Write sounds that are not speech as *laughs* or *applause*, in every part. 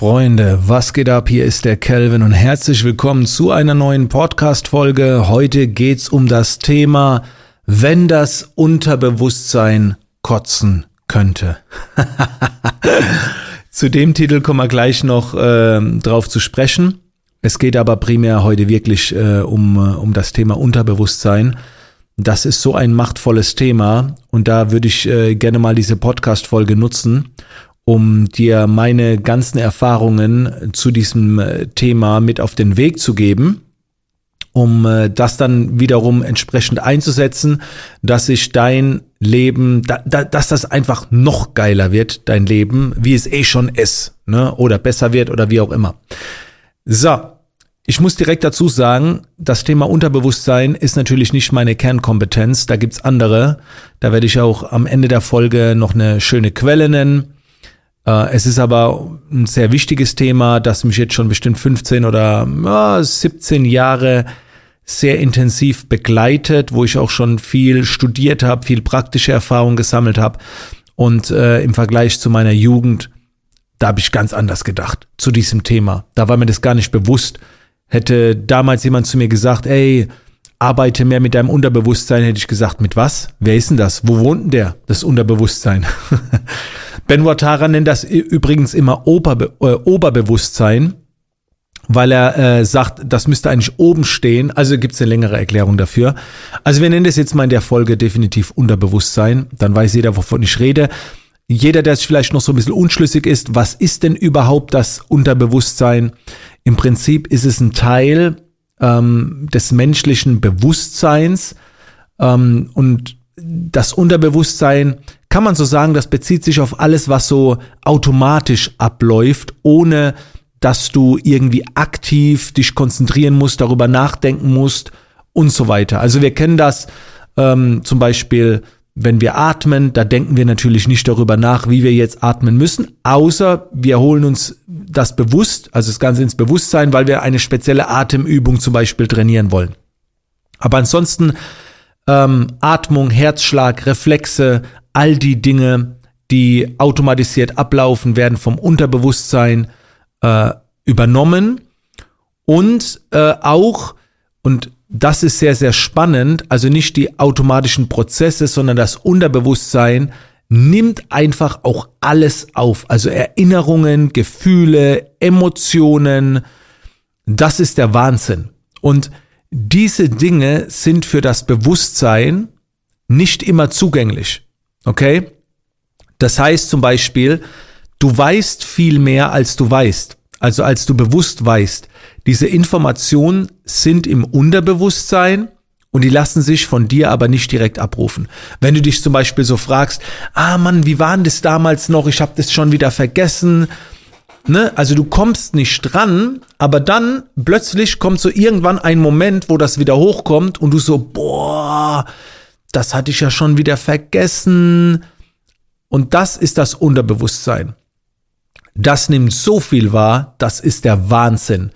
Freunde, was geht ab? Hier ist der Kelvin und herzlich willkommen zu einer neuen Podcast-Folge. Heute geht's um das Thema, wenn das Unterbewusstsein kotzen könnte. *laughs* zu dem Titel kommen wir gleich noch äh, drauf zu sprechen. Es geht aber primär heute wirklich äh, um, äh, um das Thema Unterbewusstsein. Das ist so ein machtvolles Thema und da würde ich äh, gerne mal diese Podcast-Folge nutzen, um dir meine ganzen Erfahrungen zu diesem äh, Thema mit auf den Weg zu geben, um äh, das dann wiederum entsprechend einzusetzen, dass sich dein Leben, da, da, dass das einfach noch geiler wird, dein Leben, wie es eh schon ist, ne? oder besser wird oder wie auch immer. So, ich muss direkt dazu sagen, das Thema Unterbewusstsein ist natürlich nicht meine Kernkompetenz, da gibt's andere. Da werde ich auch am Ende der Folge noch eine schöne Quelle nennen es ist aber ein sehr wichtiges Thema, das mich jetzt schon bestimmt 15 oder ja, 17 Jahre sehr intensiv begleitet, wo ich auch schon viel studiert habe, viel praktische Erfahrung gesammelt habe. Und äh, im Vergleich zu meiner Jugend, da habe ich ganz anders gedacht zu diesem Thema. Da war mir das gar nicht bewusst. Hätte damals jemand zu mir gesagt, ey, arbeite mehr mit deinem Unterbewusstsein, hätte ich gesagt, mit was? Wer ist denn das? Wo wohnt denn der? Das Unterbewusstsein. *laughs* ben Watara nennt das übrigens immer Oberbe äh, Oberbewusstsein, weil er äh, sagt, das müsste eigentlich oben stehen. Also gibt es eine längere Erklärung dafür. Also wir nennen das jetzt mal in der Folge definitiv Unterbewusstsein. Dann weiß jeder, wovon ich rede. Jeder, der sich vielleicht noch so ein bisschen unschlüssig ist, was ist denn überhaupt das Unterbewusstsein? Im Prinzip ist es ein Teil ähm, des menschlichen Bewusstseins ähm, und das Unterbewusstsein kann man so sagen, das bezieht sich auf alles, was so automatisch abläuft, ohne dass du irgendwie aktiv dich konzentrieren musst, darüber nachdenken musst und so weiter. Also wir kennen das ähm, zum Beispiel wenn wir atmen, da denken wir natürlich nicht darüber nach, wie wir jetzt atmen müssen, außer wir holen uns das bewusst, also das Ganze ins Bewusstsein, weil wir eine spezielle Atemübung zum Beispiel trainieren wollen. Aber ansonsten ähm, Atmung, Herzschlag, Reflexe, all die Dinge, die automatisiert ablaufen, werden vom Unterbewusstsein äh, übernommen und äh, auch und das ist sehr, sehr spannend. Also nicht die automatischen Prozesse, sondern das Unterbewusstsein nimmt einfach auch alles auf. Also Erinnerungen, Gefühle, Emotionen. Das ist der Wahnsinn. Und diese Dinge sind für das Bewusstsein nicht immer zugänglich. Okay? Das heißt zum Beispiel, du weißt viel mehr, als du weißt. Also als du bewusst weißt. Diese Informationen sind im Unterbewusstsein und die lassen sich von dir aber nicht direkt abrufen. Wenn du dich zum Beispiel so fragst, ah Mann, wie war denn das damals noch? Ich habe das schon wieder vergessen. Ne? Also du kommst nicht dran, aber dann plötzlich kommt so irgendwann ein Moment, wo das wieder hochkommt und du so, boah, das hatte ich ja schon wieder vergessen. Und das ist das Unterbewusstsein. Das nimmt so viel wahr, das ist der Wahnsinn.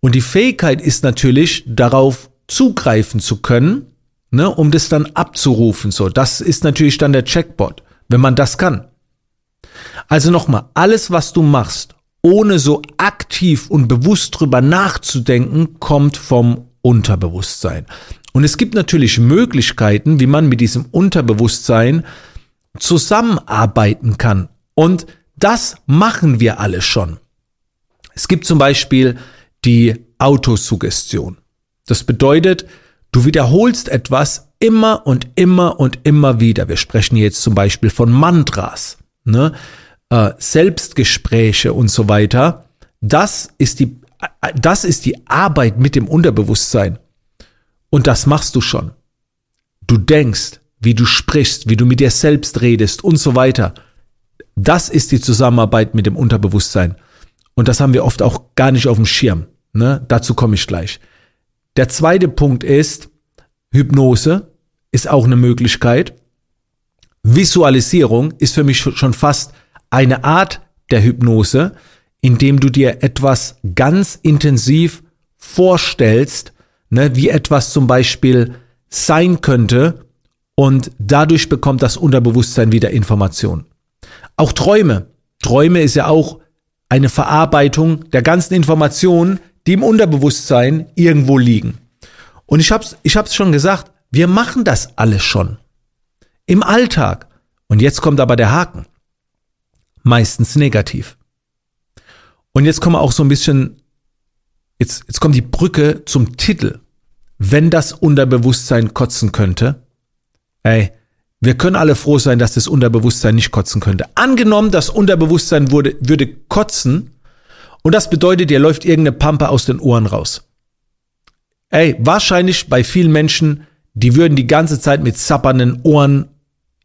Und die Fähigkeit ist natürlich, darauf zugreifen zu können, ne, um das dann abzurufen. So, das ist natürlich dann der Checkbot, wenn man das kann. Also nochmal, alles, was du machst, ohne so aktiv und bewusst drüber nachzudenken, kommt vom Unterbewusstsein. Und es gibt natürlich Möglichkeiten, wie man mit diesem Unterbewusstsein zusammenarbeiten kann. Und das machen wir alle schon. Es gibt zum Beispiel die Autosuggestion. Das bedeutet, du wiederholst etwas immer und immer und immer wieder. Wir sprechen jetzt zum Beispiel von Mantras, ne? äh, Selbstgespräche und so weiter. Das ist die, das ist die Arbeit mit dem Unterbewusstsein. Und das machst du schon. Du denkst, wie du sprichst, wie du mit dir selbst redest und so weiter. Das ist die Zusammenarbeit mit dem Unterbewusstsein. Und das haben wir oft auch gar nicht auf dem Schirm. Ne? Dazu komme ich gleich. Der zweite Punkt ist, Hypnose ist auch eine Möglichkeit. Visualisierung ist für mich schon fast eine Art der Hypnose, indem du dir etwas ganz intensiv vorstellst, ne, wie etwas zum Beispiel sein könnte und dadurch bekommt das Unterbewusstsein wieder Information. Auch Träume. Träume ist ja auch eine Verarbeitung der ganzen Informationen, die im Unterbewusstsein irgendwo liegen. Und ich hab's, ich hab's schon gesagt, wir machen das alles schon. Im Alltag. Und jetzt kommt aber der Haken. Meistens negativ. Und jetzt kommen wir auch so ein bisschen, jetzt, jetzt kommt die Brücke zum Titel. Wenn das Unterbewusstsein kotzen könnte, ey, wir können alle froh sein, dass das Unterbewusstsein nicht kotzen könnte. Angenommen, das Unterbewusstsein würde, würde kotzen und das bedeutet, dir läuft irgendeine Pampe aus den Ohren raus. Ey, wahrscheinlich bei vielen Menschen, die würden die ganze Zeit mit zappernden Ohren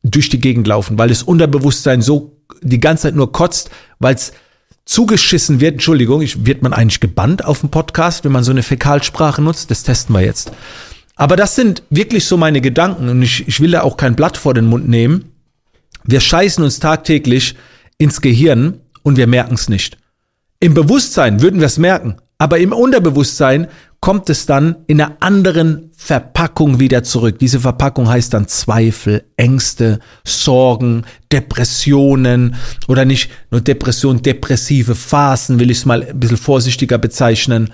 durch die Gegend laufen, weil das Unterbewusstsein so die ganze Zeit nur kotzt, weil es zugeschissen wird. Entschuldigung, ich, wird man eigentlich gebannt auf dem Podcast, wenn man so eine Fäkalsprache nutzt? Das testen wir jetzt. Aber das sind wirklich so meine Gedanken und ich, ich will da auch kein Blatt vor den Mund nehmen. Wir scheißen uns tagtäglich ins Gehirn und wir merken es nicht. Im Bewusstsein würden wir es merken, aber im Unterbewusstsein kommt es dann in einer anderen Verpackung wieder zurück. Diese Verpackung heißt dann Zweifel, Ängste, Sorgen, Depressionen oder nicht nur Depression, depressive Phasen, will ich es mal ein bisschen vorsichtiger bezeichnen.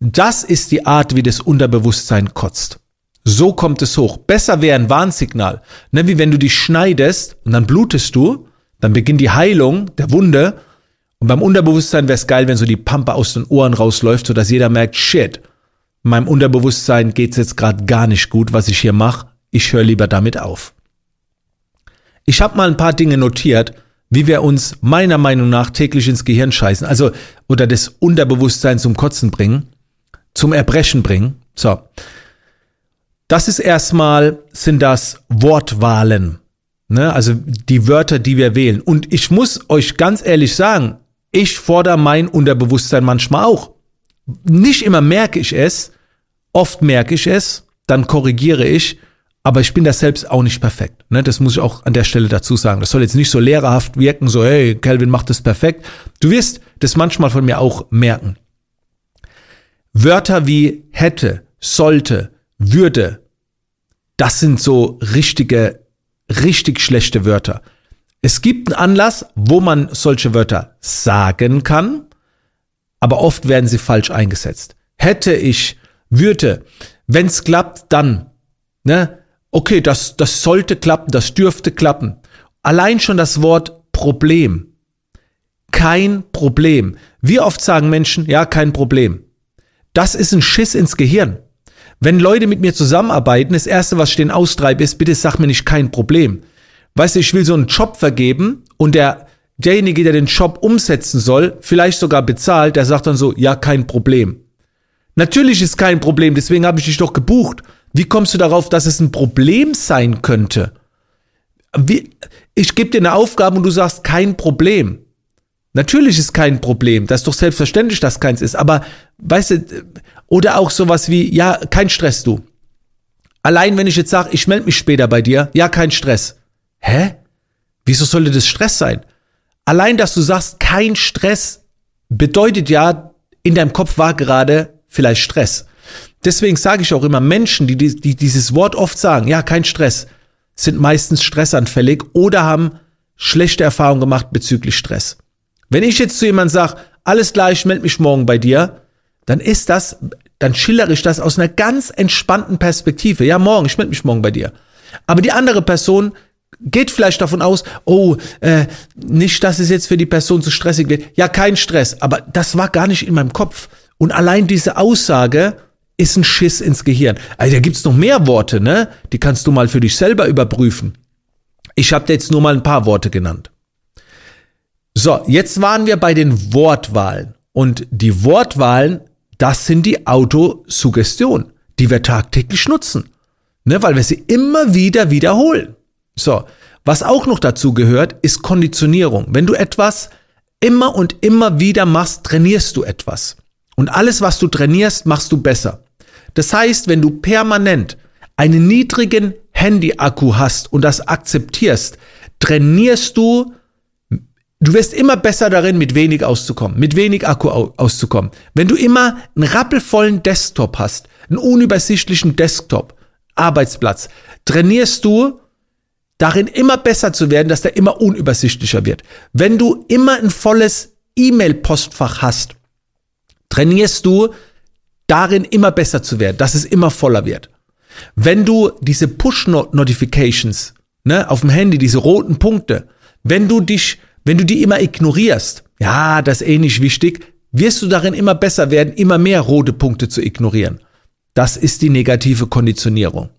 Das ist die Art, wie das Unterbewusstsein kotzt. So kommt es hoch. Besser wäre ein Warnsignal. Ne, wie wenn du dich schneidest und dann blutest du, dann beginnt die Heilung der Wunde. Und beim Unterbewusstsein wäre es geil, wenn so die Pampe aus den Ohren rausläuft, sodass jeder merkt, shit, meinem Unterbewusstsein geht's jetzt gerade gar nicht gut, was ich hier mache. Ich höre lieber damit auf. Ich habe mal ein paar Dinge notiert, wie wir uns meiner Meinung nach täglich ins Gehirn scheißen, also oder das Unterbewusstsein zum Kotzen bringen zum Erbrechen bringen. So. Das ist erstmal, sind das Wortwahlen. Ne? Also die Wörter, die wir wählen. Und ich muss euch ganz ehrlich sagen, ich fordere mein Unterbewusstsein manchmal auch. Nicht immer merke ich es, oft merke ich es, dann korrigiere ich, aber ich bin da selbst auch nicht perfekt. Ne? Das muss ich auch an der Stelle dazu sagen. Das soll jetzt nicht so lehrerhaft wirken, so, hey, Calvin macht das perfekt. Du wirst das manchmal von mir auch merken. Wörter wie hätte, sollte, würde, das sind so richtige, richtig schlechte Wörter. Es gibt einen Anlass, wo man solche Wörter sagen kann, aber oft werden sie falsch eingesetzt. Hätte ich, würde, wenn es klappt, dann, ne? Okay, das, das sollte klappen, das dürfte klappen. Allein schon das Wort Problem. Kein Problem. Wie oft sagen Menschen, ja, kein Problem. Das ist ein Schiss ins Gehirn. Wenn Leute mit mir zusammenarbeiten, das erste, was ich denen austreibe, ist, bitte sag mir nicht kein Problem. Weißt du, ich will so einen Job vergeben und der, derjenige, der den Job umsetzen soll, vielleicht sogar bezahlt, der sagt dann so, ja, kein Problem. Natürlich ist kein Problem, deswegen habe ich dich doch gebucht. Wie kommst du darauf, dass es ein Problem sein könnte? Wie, ich gebe dir eine Aufgabe und du sagst kein Problem. Natürlich ist kein Problem. Das ist doch selbstverständlich, dass keins ist. Aber, weißt du, oder auch sowas wie, ja, kein Stress, du. Allein wenn ich jetzt sage, ich melde mich später bei dir, ja, kein Stress. Hä? Wieso sollte das Stress sein? Allein, dass du sagst, kein Stress, bedeutet ja, in deinem Kopf war gerade vielleicht Stress. Deswegen sage ich auch immer, Menschen, die, die dieses Wort oft sagen, ja, kein Stress, sind meistens stressanfällig oder haben schlechte Erfahrungen gemacht bezüglich Stress. Wenn ich jetzt zu jemandem sage, alles klar, ich melde mich morgen bei dir, dann ist das, dann schillere ich das aus einer ganz entspannten Perspektive. Ja, morgen, ich melde mich morgen bei dir. Aber die andere Person geht vielleicht davon aus, oh, äh, nicht, dass es jetzt für die Person zu stressig wird. Ja, kein Stress, aber das war gar nicht in meinem Kopf. Und allein diese Aussage ist ein Schiss ins Gehirn. Also da gibt's noch mehr Worte, ne? Die kannst du mal für dich selber überprüfen. Ich habe dir jetzt nur mal ein paar Worte genannt. So, jetzt waren wir bei den Wortwahlen. Und die Wortwahlen, das sind die Autosuggestion, die wir tagtäglich nutzen. Ne, weil wir sie immer wieder wiederholen. So, was auch noch dazu gehört, ist Konditionierung. Wenn du etwas immer und immer wieder machst, trainierst du etwas. Und alles, was du trainierst, machst du besser. Das heißt, wenn du permanent einen niedrigen Handy-Akku hast und das akzeptierst, trainierst du Du wirst immer besser darin, mit wenig auszukommen, mit wenig Akku auszukommen. Wenn du immer einen rappelvollen Desktop hast, einen unübersichtlichen Desktop, Arbeitsplatz, trainierst du darin immer besser zu werden, dass der immer unübersichtlicher wird. Wenn du immer ein volles E-Mail-Postfach hast, trainierst du darin immer besser zu werden, dass es immer voller wird. Wenn du diese Push-Notifications ne, auf dem Handy, diese roten Punkte, wenn du dich, wenn du die immer ignorierst, ja, das ist eh nicht wichtig, wirst du darin immer besser werden, immer mehr rote Punkte zu ignorieren. Das ist die negative Konditionierung.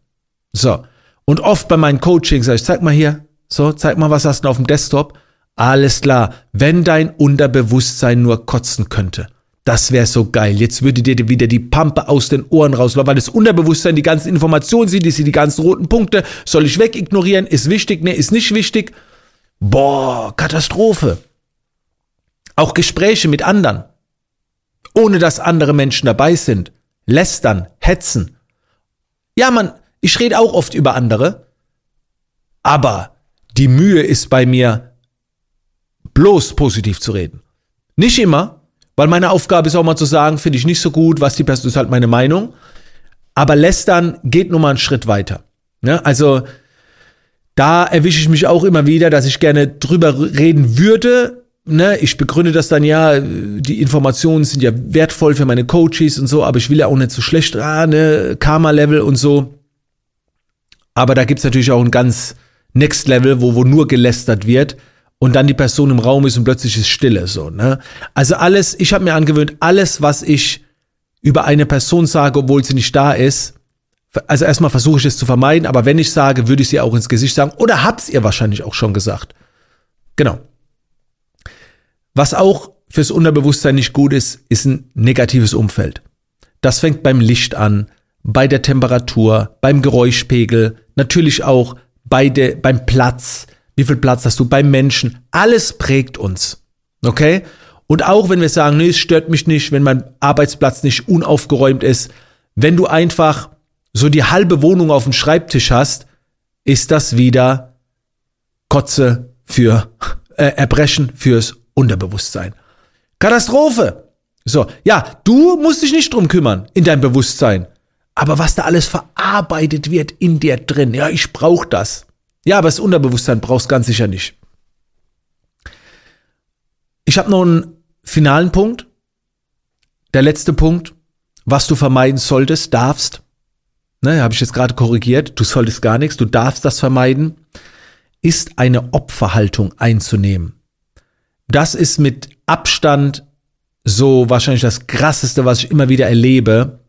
So. Und oft bei meinen Coachings sage ich, zeig mal hier, so, zeig mal, was hast du auf dem Desktop. Alles klar, wenn dein Unterbewusstsein nur kotzen könnte. Das wäre so geil. Jetzt würde dir wieder die Pampe aus den Ohren rauslaufen, weil das Unterbewusstsein die ganzen Informationen sieht, die sieht die ganzen roten Punkte. Soll ich wegignorieren? Ist wichtig? Ne, ist nicht wichtig. Boah, Katastrophe. Auch Gespräche mit anderen, ohne dass andere Menschen dabei sind. Lästern, hetzen. Ja, man, ich rede auch oft über andere, aber die Mühe ist bei mir, bloß positiv zu reden. Nicht immer, weil meine Aufgabe ist auch mal zu sagen, finde ich nicht so gut, was die Person ist halt meine Meinung. Aber lästern geht nur mal einen Schritt weiter. Ja, also da erwische ich mich auch immer wieder, dass ich gerne drüber reden würde. Ne, ich begründe das dann ja, die Informationen sind ja wertvoll für meine Coaches und so, aber ich will ja auch nicht so schlecht, ah, ne, Karma-Level und so. Aber da gibt's natürlich auch ein ganz Next Level, wo, wo nur gelästert wird und dann die Person im Raum ist und plötzlich ist Stille so. Ne? Also alles, ich habe mir angewöhnt, alles, was ich über eine Person sage, obwohl sie nicht da ist, also erstmal versuche ich es zu vermeiden, aber wenn ich sage, würde ich sie auch ins Gesicht sagen oder hab's ihr wahrscheinlich auch schon gesagt. Genau. Was auch fürs Unterbewusstsein nicht gut ist, ist ein negatives Umfeld. Das fängt beim Licht an, bei der Temperatur, beim Geräuschpegel, natürlich auch bei der, beim Platz. Wie viel Platz hast du beim Menschen? Alles prägt uns. Okay? Und auch wenn wir sagen, nee, es stört mich nicht, wenn mein Arbeitsplatz nicht unaufgeräumt ist, wenn du einfach so die halbe Wohnung auf dem Schreibtisch hast, ist das wieder Kotze für äh, Erbrechen fürs Unterbewusstsein. Katastrophe. So, ja, du musst dich nicht drum kümmern in deinem Bewusstsein. Aber was da alles verarbeitet wird in dir drin, ja, ich brauche das. Ja, aber das Unterbewusstsein brauchst ganz sicher nicht. Ich habe noch einen finalen Punkt. Der letzte Punkt, was du vermeiden solltest, darfst. Ne, habe ich jetzt gerade korrigiert. Du solltest gar nichts, du darfst das vermeiden, ist eine Opferhaltung einzunehmen. Das ist mit Abstand so wahrscheinlich das krasseste, was ich immer wieder erlebe,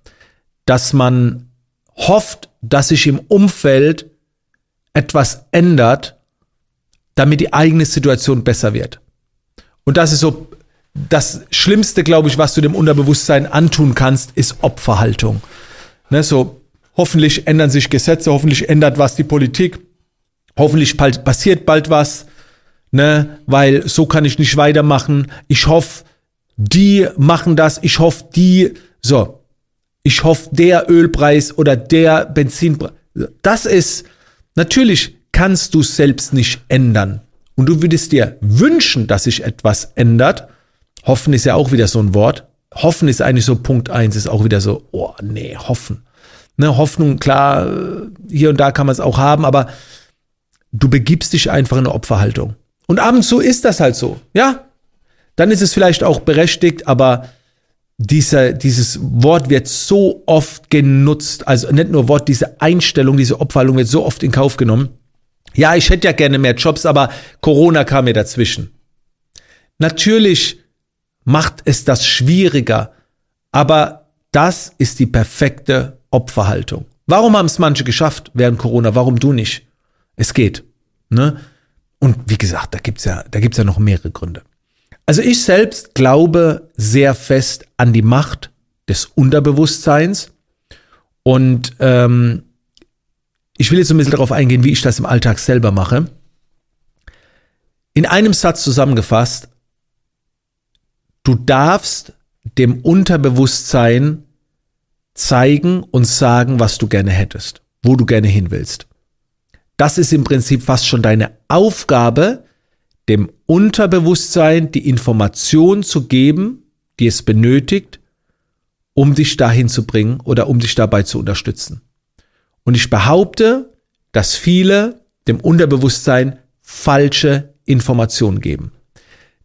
dass man hofft, dass sich im Umfeld etwas ändert, damit die eigene Situation besser wird. Und das ist so das Schlimmste, glaube ich, was du dem Unterbewusstsein antun kannst, ist Opferhaltung. Ne, so hoffentlich ändern sich Gesetze, hoffentlich ändert was die Politik, hoffentlich bald, passiert bald was, ne, weil so kann ich nicht weitermachen. Ich hoffe, die machen das, ich hoffe, die, so ich hoffe, der Ölpreis oder der Benzinpreis. Das ist, natürlich kannst du selbst nicht ändern. Und du würdest dir wünschen, dass sich etwas ändert. Hoffen ist ja auch wieder so ein Wort. Hoffen ist eigentlich so Punkt eins, ist auch wieder so, oh nee, hoffen. Ne, Hoffnung, klar, hier und da kann man es auch haben, aber du begibst dich einfach in eine Opferhaltung. Und ab und zu ist das halt so, ja. Dann ist es vielleicht auch berechtigt, aber dieser, dieses Wort wird so oft genutzt, also nicht nur Wort, diese Einstellung, diese Opferhaltung wird so oft in Kauf genommen. Ja, ich hätte ja gerne mehr Jobs, aber Corona kam mir dazwischen. Natürlich macht es das schwieriger, aber das ist die perfekte Opferhaltung. Warum haben es manche geschafft während Corona? Warum du nicht? Es geht. Ne? Und wie gesagt, da gibt's ja, da gibt's ja noch mehrere Gründe. Also ich selbst glaube sehr fest an die Macht des Unterbewusstseins und ähm, ich will jetzt ein bisschen darauf eingehen, wie ich das im Alltag selber mache. In einem Satz zusammengefasst, du darfst dem Unterbewusstsein zeigen und sagen, was du gerne hättest, wo du gerne hin willst. Das ist im Prinzip fast schon deine Aufgabe, dem Unterbewusstsein die Information zu geben, die es benötigt, um dich dahin zu bringen oder um dich dabei zu unterstützen. Und ich behaupte, dass viele dem Unterbewusstsein falsche Informationen geben.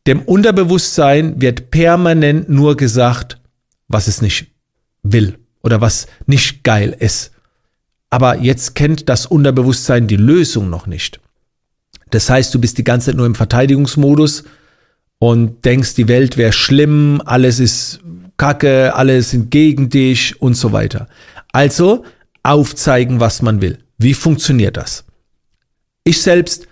Dem Unterbewusstsein wird permanent nur gesagt, was es nicht will oder was nicht geil ist. Aber jetzt kennt das Unterbewusstsein die Lösung noch nicht. Das heißt, du bist die ganze Zeit nur im Verteidigungsmodus und denkst, die Welt wäre schlimm, alles ist kacke, alles sind gegen dich und so weiter. Also aufzeigen, was man will. Wie funktioniert das? Ich selbst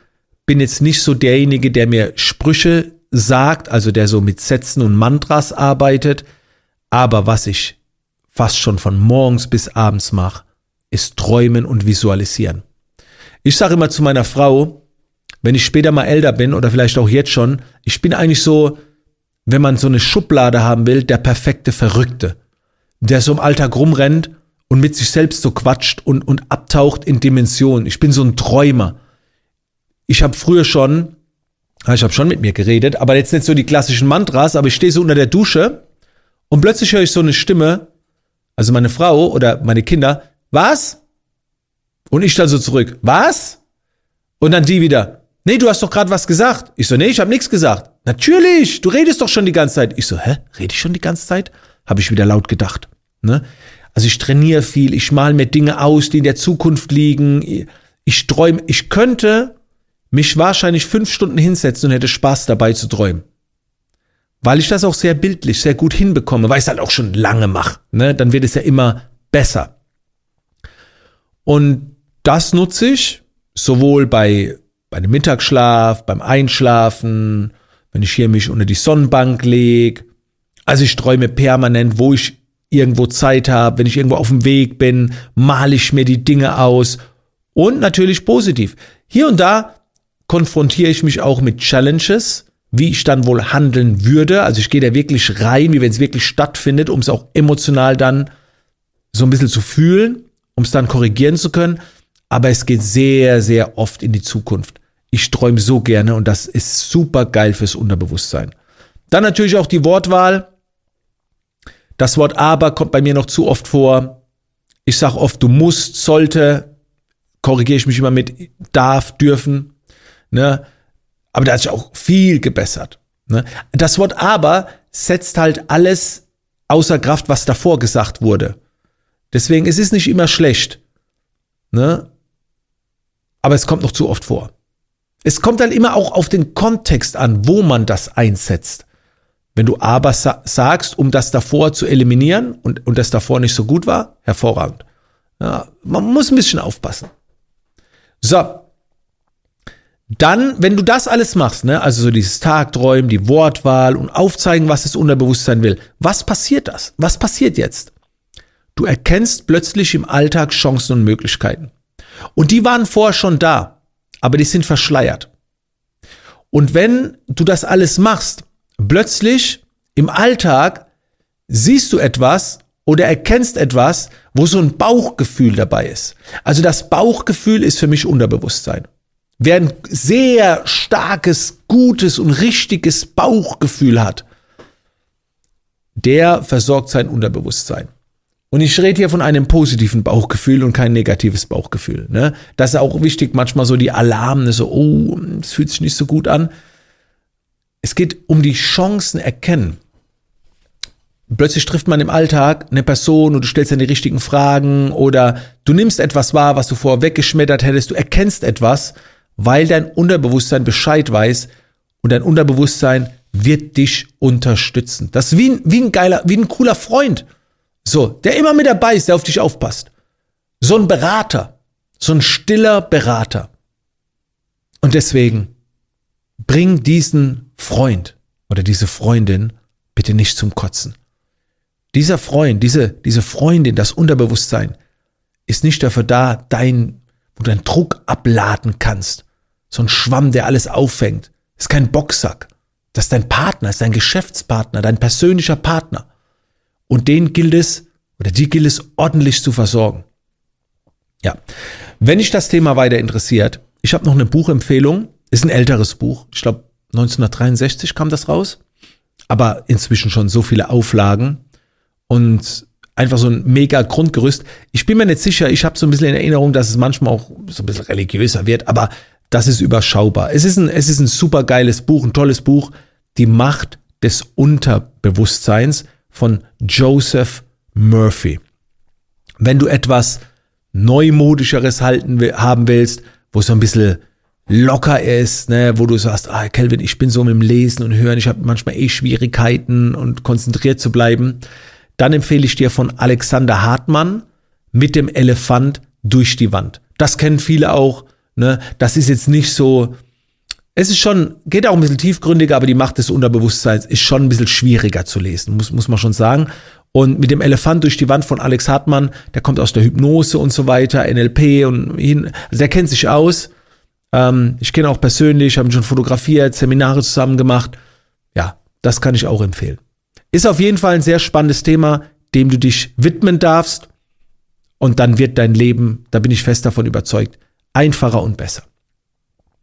bin jetzt nicht so derjenige, der mir Sprüche sagt, also der so mit Sätzen und Mantras arbeitet, aber was ich fast schon von morgens bis abends mache, ist träumen und visualisieren. Ich sage immer zu meiner Frau, wenn ich später mal älter bin oder vielleicht auch jetzt schon, ich bin eigentlich so, wenn man so eine Schublade haben will, der perfekte Verrückte, der so im Alltag rumrennt und mit sich selbst so quatscht und, und abtaucht in Dimensionen. Ich bin so ein Träumer. Ich habe früher schon, ich habe schon mit mir geredet, aber jetzt nicht so die klassischen Mantras, aber ich stehe so unter der Dusche und plötzlich höre ich so eine Stimme, also meine Frau oder meine Kinder, was? Und ich dann so zurück, was? Und dann die wieder, nee, du hast doch gerade was gesagt. Ich so, nee, ich habe nichts gesagt. Natürlich, du redest doch schon die ganze Zeit. Ich so, hä, rede ich schon die ganze Zeit? Habe ich wieder laut gedacht. Ne? Also ich trainiere viel, ich mal mir Dinge aus, die in der Zukunft liegen. Ich träume, ich könnte mich wahrscheinlich fünf Stunden hinsetzen und hätte Spaß dabei zu träumen. Weil ich das auch sehr bildlich, sehr gut hinbekomme, weil ich es halt auch schon lange mache. Ne? Dann wird es ja immer besser. Und das nutze ich sowohl bei, bei dem Mittagsschlaf, beim Einschlafen, wenn ich hier mich unter die Sonnenbank lege. Also ich träume permanent, wo ich irgendwo Zeit habe, wenn ich irgendwo auf dem Weg bin, male ich mir die Dinge aus und natürlich positiv. Hier und da konfrontiere ich mich auch mit Challenges, wie ich dann wohl handeln würde. Also ich gehe da wirklich rein, wie wenn es wirklich stattfindet, um es auch emotional dann so ein bisschen zu fühlen, um es dann korrigieren zu können. Aber es geht sehr, sehr oft in die Zukunft. Ich träume so gerne und das ist super geil fürs Unterbewusstsein. Dann natürlich auch die Wortwahl. Das Wort aber kommt bei mir noch zu oft vor. Ich sage oft, du musst, sollte, korrigiere ich mich immer mit darf, dürfen. Ne? Aber da hat sich auch viel gebessert. Ne? Das Wort aber setzt halt alles außer Kraft, was davor gesagt wurde. Deswegen, es ist nicht immer schlecht. Ne? Aber es kommt noch zu oft vor. Es kommt dann immer auch auf den Kontext an, wo man das einsetzt. Wenn du aber sa sagst, um das davor zu eliminieren und, und das davor nicht so gut war, hervorragend. Ja, man muss ein bisschen aufpassen. So. Dann, wenn du das alles machst, ne, also so dieses Tagträumen, die Wortwahl und aufzeigen, was das Unterbewusstsein will, was passiert das? Was passiert jetzt? Du erkennst plötzlich im Alltag Chancen und Möglichkeiten. Und die waren vorher schon da, aber die sind verschleiert. Und wenn du das alles machst, plötzlich im Alltag siehst du etwas oder erkennst etwas, wo so ein Bauchgefühl dabei ist. Also das Bauchgefühl ist für mich Unterbewusstsein. Wer ein sehr starkes, gutes und richtiges Bauchgefühl hat, der versorgt sein Unterbewusstsein. Und ich rede hier von einem positiven Bauchgefühl und kein negatives Bauchgefühl. Ne? Das ist auch wichtig, manchmal so die Alarme, so, oh, es fühlt sich nicht so gut an. Es geht um die Chancen erkennen. Plötzlich trifft man im Alltag eine Person und du stellst dann die richtigen Fragen oder du nimmst etwas wahr, was du vorher weggeschmettert hättest. Du erkennst etwas, weil dein Unterbewusstsein Bescheid weiß und dein Unterbewusstsein wird dich unterstützen. Das ist wie ein, wie ein geiler, wie ein cooler Freund. So, der immer mit dabei ist, der auf dich aufpasst. So ein Berater. So ein stiller Berater. Und deswegen bring diesen Freund oder diese Freundin bitte nicht zum Kotzen. Dieser Freund, diese, diese Freundin, das Unterbewusstsein, ist nicht dafür da, dein, wo du deinen Druck abladen kannst. So ein Schwamm, der alles auffängt. ist kein Boxsack. Das ist dein Partner, ist dein Geschäftspartner, dein persönlicher Partner. Und den gilt es, oder die gilt es ordentlich zu versorgen. Ja. Wenn dich das Thema weiter interessiert, ich habe noch eine Buchempfehlung. Ist ein älteres Buch. Ich glaube, 1963 kam das raus. Aber inzwischen schon so viele Auflagen und einfach so ein mega Grundgerüst. Ich bin mir nicht sicher, ich habe so ein bisschen in Erinnerung, dass es manchmal auch so ein bisschen religiöser wird, aber das ist überschaubar. Es ist ein, es ist ein super geiles Buch, ein tolles Buch. Die Macht des Unterbewusstseins von Joseph Murphy. Wenn du etwas Neumodischeres halten, haben willst, wo es so ein bisschen locker ist, ne, wo du sagst, ah, Kelvin, ich bin so mit dem Lesen und Hören, ich habe manchmal eh Schwierigkeiten und konzentriert zu bleiben, dann empfehle ich dir von Alexander Hartmann mit dem Elefant durch die Wand. Das kennen viele auch, ne, das ist jetzt nicht so, es ist schon, geht auch ein bisschen tiefgründiger, aber die Macht des Unterbewusstseins ist schon ein bisschen schwieriger zu lesen, muss, muss man schon sagen. Und mit dem Elefant durch die Wand von Alex Hartmann, der kommt aus der Hypnose und so weiter, NLP und hin, also der kennt sich aus. Ähm, ich kenne auch persönlich, haben schon fotografiert, Seminare zusammen gemacht. Ja, das kann ich auch empfehlen. Ist auf jeden Fall ein sehr spannendes Thema, dem du dich widmen darfst. Und dann wird dein Leben, da bin ich fest davon überzeugt, einfacher und besser.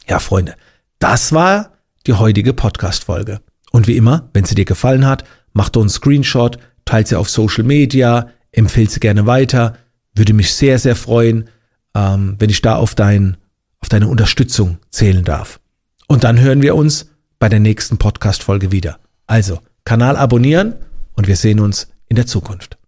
Ja, Freunde, das war die heutige Podcast-Folge. Und wie immer, wenn sie dir gefallen hat, mach doch einen Screenshot, teile sie auf Social Media, empfehle sie gerne weiter. Würde mich sehr, sehr freuen, ähm, wenn ich da auf, dein, auf deine Unterstützung zählen darf. Und dann hören wir uns bei der nächsten Podcast-Folge wieder. Also, Kanal abonnieren und wir sehen uns in der Zukunft.